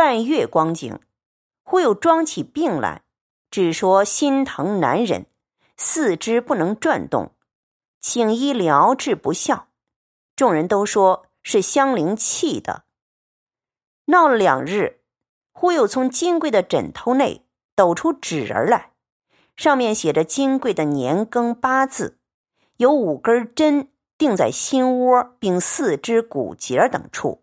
半月光景，忽又装起病来，只说心疼难忍，四肢不能转动，请医疗治不效。众人都说是香菱气的。闹了两日，忽又从金贵的枕头内抖出纸人来，上面写着金贵的年庚八字，有五根针钉在心窝并四肢骨节等处。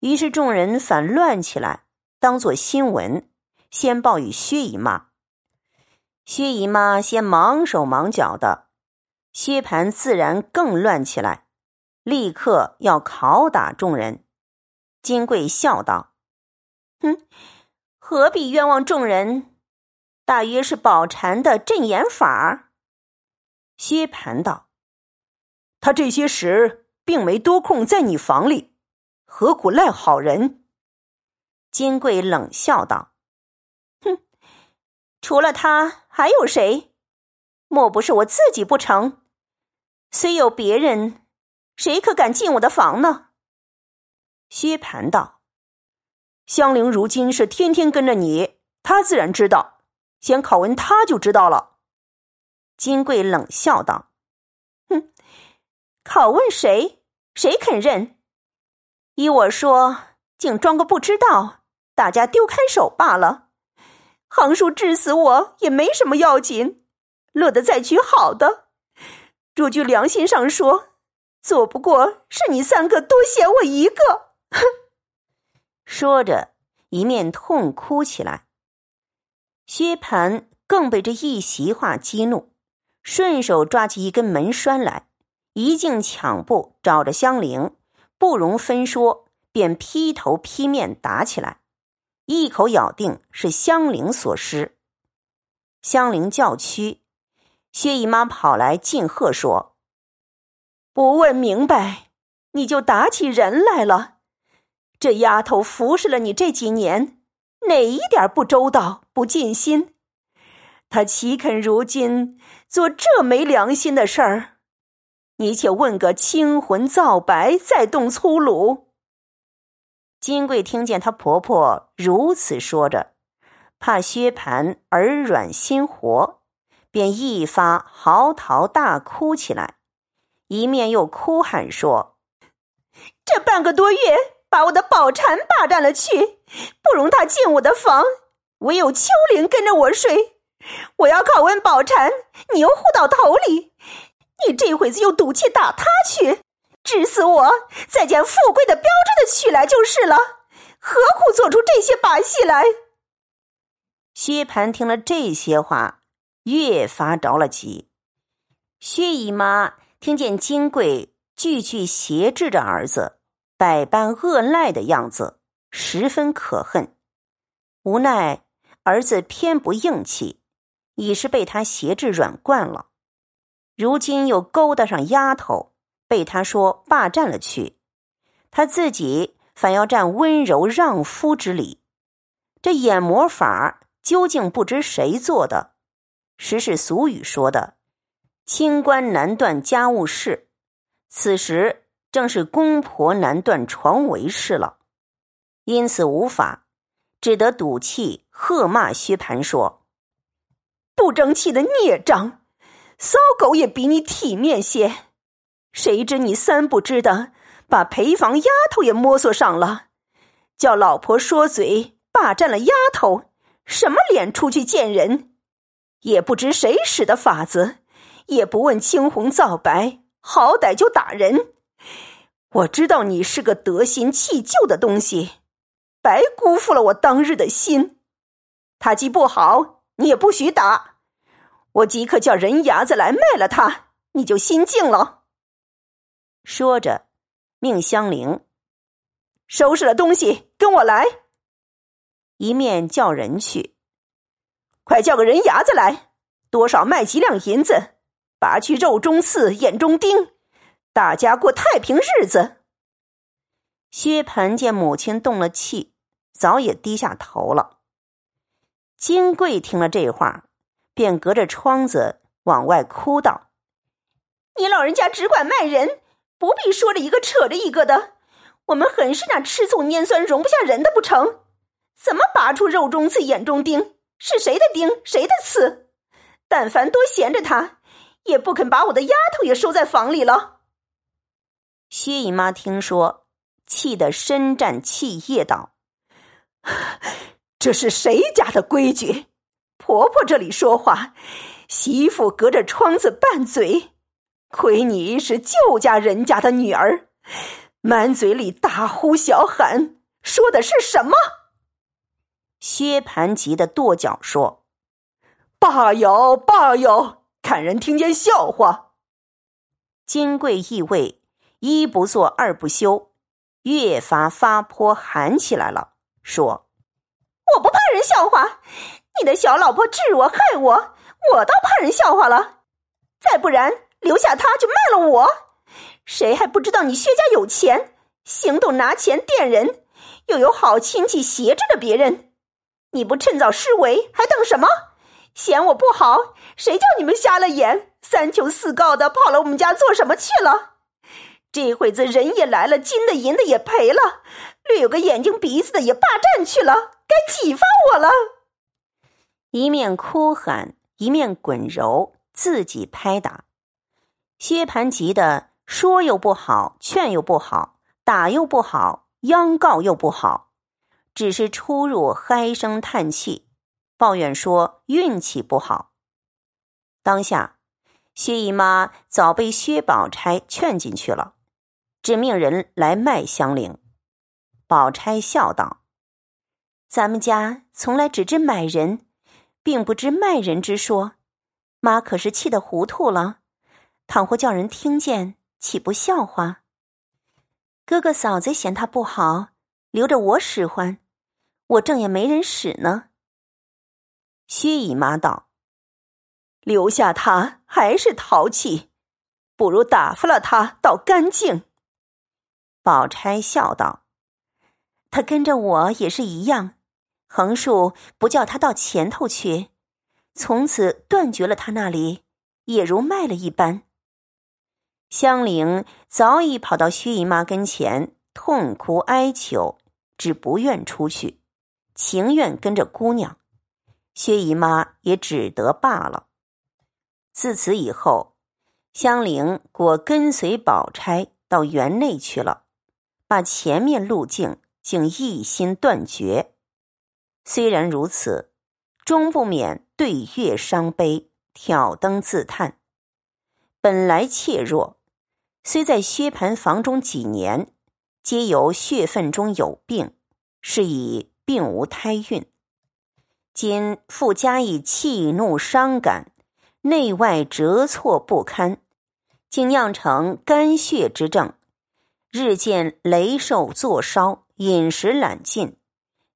于是众人反乱起来，当作新闻，先报与薛姨妈。薛姨妈先忙手忙脚的，薛蟠自然更乱起来，立刻要拷打众人。金贵笑道：“哼，何必冤枉众人？大约是宝蟾的镇眼法。”薛蟠道：“他这些时并没多空在你房里。”何苦赖好人？金贵冷笑道：“哼，除了他还有谁？莫不是我自己不成？虽有别人，谁可敢进我的房呢？”薛蟠道：“香菱如今是天天跟着你，他自然知道。先拷问他就知道了。”金贵冷笑道：“哼，拷问谁？谁肯认？”依我说，竟装个不知道，大家丢开手罢了。横竖治死我也没什么要紧，乐得再娶好的。若据良心上说，做不过是你三个多嫌我一个。哼！说着，一面痛哭起来。薛蟠更被这一席话激怒，顺手抓起一根门栓来，一径抢步找着香菱。不容分说，便劈头劈面打起来，一口咬定是香菱所施。香菱叫屈，薛姨妈跑来进贺说：“不问明白，你就打起人来了。这丫头服侍了你这几年，哪一点不周到、不尽心？她岂肯如今做这没良心的事儿？”你且问个清魂皂白，再动粗鲁。金贵听见她婆婆如此说着，怕薛蟠耳软心活，便一发嚎啕大哭起来，一面又哭喊说：“这半个多月，把我的宝蟾霸占了去，不容他进我的房，唯有秋玲跟着我睡。我要拷问宝蟾，你又护到头里。”你这会子又赌气打他去，治死我，再将富贵的、标致的娶来就是了。何苦做出这些把戏来？薛蟠听了这些话，越发着了急。薛姨妈听见金贵句句挟制着儿子，百般恶赖的样子，十分可恨。无奈儿子偏不硬气，已是被他挟制软惯了。如今又勾搭上丫头，被他说霸占了去，他自己反要占温柔让夫之理，这眼魔法究竟不知谁做的？实是俗语说的“清官难断家务事”，此时正是公婆难断床围事了，因此无法，只得赌气喝骂薛蟠说：“不争气的孽障！”骚狗也比你体面些，谁知你三不知的，把陪房丫头也摸索上了，叫老婆说嘴霸占了丫头，什么脸出去见人？也不知谁使的法子，也不问青红皂白，好歹就打人。我知道你是个得心弃旧的东西，白辜负了我当日的心。他既不好，你也不许打。我即刻叫人牙子来卖了他，你就心静了。说着，命香菱收拾了东西，跟我来。一面叫人去，快叫个人牙子来，多少卖几两银子，拔去肉中刺，眼中钉，大家过太平日子。薛蟠见母亲动了气，早也低下头了。金贵听了这话。便隔着窗子往外哭道：“你老人家只管卖人，不必说着一个扯着一个的。我们很是那吃醋拈酸，容不下人的不成？怎么拔出肉中刺，眼中钉？是谁的钉，谁的刺？但凡多闲着他，也不肯把我的丫头也收在房里了。薛姨妈听说，气得深战气液道：“这是谁家的规矩？婆婆这里说话，媳妇隔着窗子拌嘴。亏你是旧家人家的女儿，满嘴里大呼小喊，说的是什么？”薛蟠急得跺脚说：“罢哟，罢哟，看人听见笑话。”金贵意味一不做二不休，越发发泼喊起来了，说：“我不怕人笑话，你的小老婆治我害我，我倒怕人笑话了。再不然，留下他就卖了我。谁还不知道你薛家有钱，行动拿钱垫人，又有好亲戚挟制着别人。”你不趁早施为，还等什么？嫌我不好，谁叫你们瞎了眼，三求四告的跑了我们家做什么去了？这会子人也来了，金的银的也赔了，略有个眼睛鼻子的也霸占去了，该启发我了？一面哭喊，一面滚揉，自己拍打。薛蟠急的说又不好，劝又不好，打又不好，央告又不好。只是出入唉声叹气，抱怨说运气不好。当下，薛姨妈早被薛宝钗劝进去了，只命人来卖香菱。宝钗笑道：“咱们家从来只知买人，并不知卖人之说。妈可是气得糊涂了，倘或叫人听见，岂不笑话？哥哥嫂子嫌他不好，留着我使唤。”我正也没人使呢。薛姨妈道：“留下他还是淘气，不如打发了他，倒干净。”宝钗笑道：“他跟着我也是一样，横竖不叫他到前头去，从此断绝了他那里，也如卖了一般。”香菱早已跑到薛姨妈跟前，痛哭哀求，只不愿出去。情愿跟着姑娘，薛姨妈也只得罢了。自此以后，香菱果跟随宝钗到园内去了，把前面路径竟一心断绝。虽然如此，终不免对月伤悲，挑灯自叹。本来怯弱，虽在薛蟠房中几年，皆由血分中有病，是以。并无胎孕，今复加以气怒伤感，内外折挫不堪，竟酿成肝血之症，日渐雷瘦作烧，饮食懒进，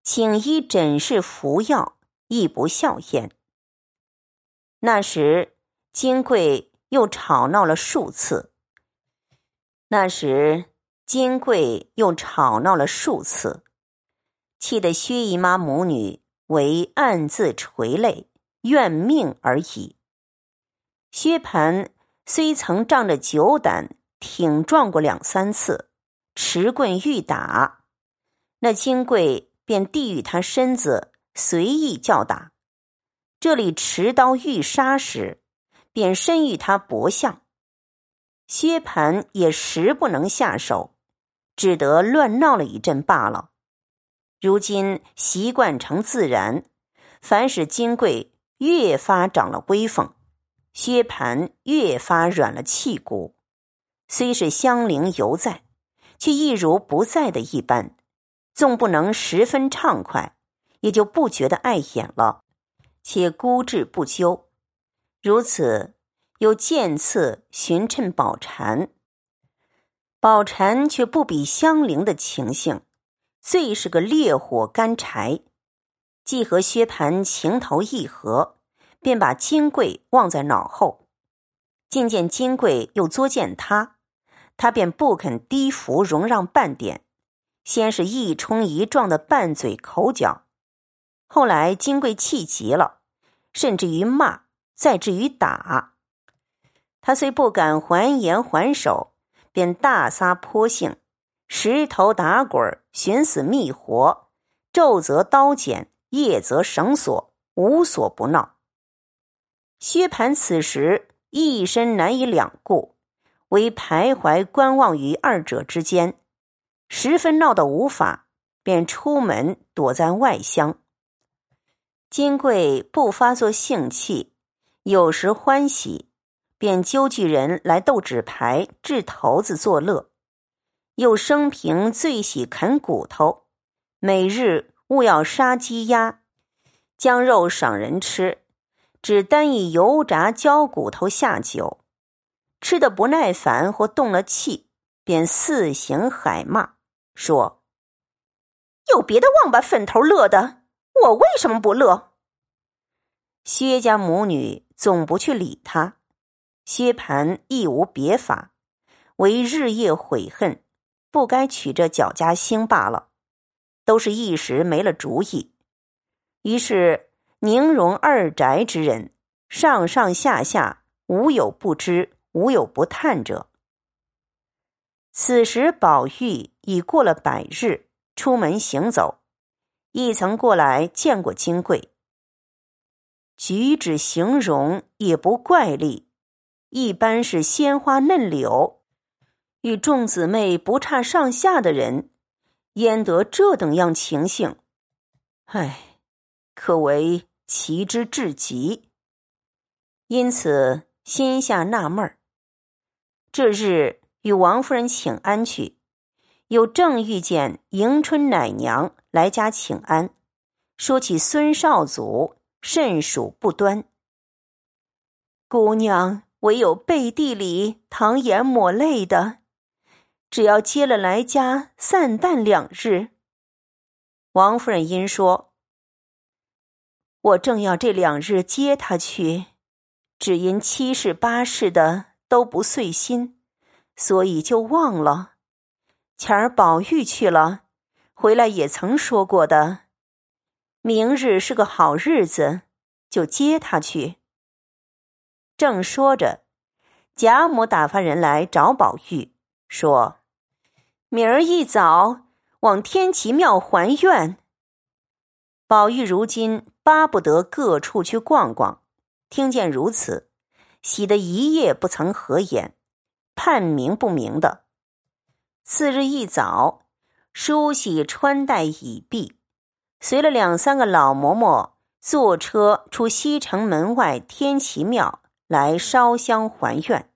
请医诊视服药，亦不效焉。那时金贵又吵闹了数次，那时金贵又吵闹了数次。气得薛姨妈母女为暗自垂泪，怨命而已。薛蟠虽曾仗着酒胆挺撞过两三次，持棍欲打，那金贵便递与他身子，随意叫打。这里持刀欲杀时，便伸与他搏向。薛蟠也实不能下手，只得乱闹了一阵罢了。如今习惯成自然，反使金贵越发长了威风，薛蟠越发软了气骨。虽是香菱犹在，却一如不在的一般。纵不能十分畅快，也就不觉得碍眼了，且孤置不究。如此，又渐次寻趁宝蟾，宝蟾却不比香菱的情形。最是个烈火干柴，既和薛蟠情投意合，便把金贵忘在脑后。竟见金贵又作践他，他便不肯低服容让半点。先是一冲一撞的拌嘴口角，后来金贵气急了，甚至于骂，再至于打。他虽不敢还言还手，便大撒泼性。石头打滚，寻死觅活，昼则刀剪，夜则绳索，无所不闹。薛蟠此时一身难以两顾，唯徘徊观望于二者之间，十分闹得无法，便出门躲在外乡。金贵不发作兴气，有时欢喜，便揪聚人来斗纸牌、掷骰子作乐。又生平最喜啃骨头，每日勿要杀鸡鸭，将肉赏人吃，只单以油炸焦骨头下酒。吃的不耐烦或动了气，便四行海骂，说：“有别的王八坟头乐的。”我为什么不乐？薛家母女总不去理他，薛蟠亦无别法，唯日夜悔恨，不该娶这脚家兴罢了。都是一时没了主意，于是宁荣二宅之人，上上下下无有不知，无有不叹者。此时宝玉已过了百日，出门行走。亦曾过来见过金贵，举止形容也不怪丽，一般是鲜花嫩柳，与众姊妹不差上下的人，焉得这等样情形？唉，可谓奇之至极。因此心下纳闷儿。这日与王夫人请安去，又正遇见迎春奶娘。来家请安，说起孙少祖甚属不端。姑娘唯有背地里淌眼抹泪的，只要接了来家散淡两日。王夫人因说：“我正要这两日接他去，只因七事八事的都不遂心，所以就忘了。前儿宝玉去了。”回来也曾说过的，明日是个好日子，就接他去。正说着，贾母打发人来找宝玉，说：“明儿一早往天齐庙还愿。”宝玉如今巴不得各处去逛逛，听见如此，喜得一夜不曾合眼，判明不明的。次日一早。梳洗穿戴已毕，随了两三个老嬷嬷坐车出西城门外天齐庙来烧香还愿。